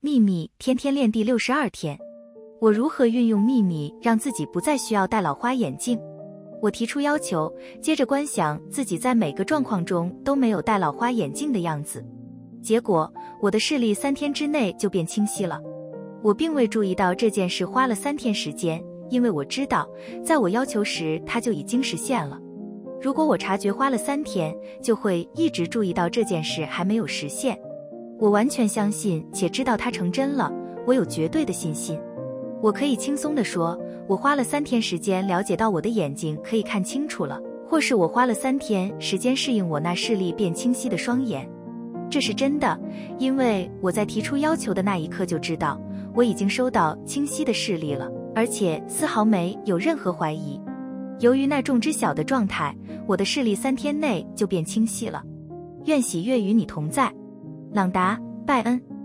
秘密天天练第六十二天，我如何运用秘密让自己不再需要戴老花眼镜？我提出要求，接着观想自己在每个状况中都没有戴老花眼镜的样子。结果，我的视力三天之内就变清晰了。我并未注意到这件事花了三天时间，因为我知道，在我要求时它就已经实现了。如果我察觉花了三天，就会一直注意到这件事还没有实现。我完全相信且知道它成真了，我有绝对的信心。我可以轻松地说，我花了三天时间了解到我的眼睛可以看清楚了，或是我花了三天时间适应我那视力变清晰的双眼。这是真的，因为我在提出要求的那一刻就知道我已经收到清晰的视力了，而且丝毫没有任何怀疑。由于那众之小的状态，我的视力三天内就变清晰了。愿喜悦与你同在。朗达·拜恩。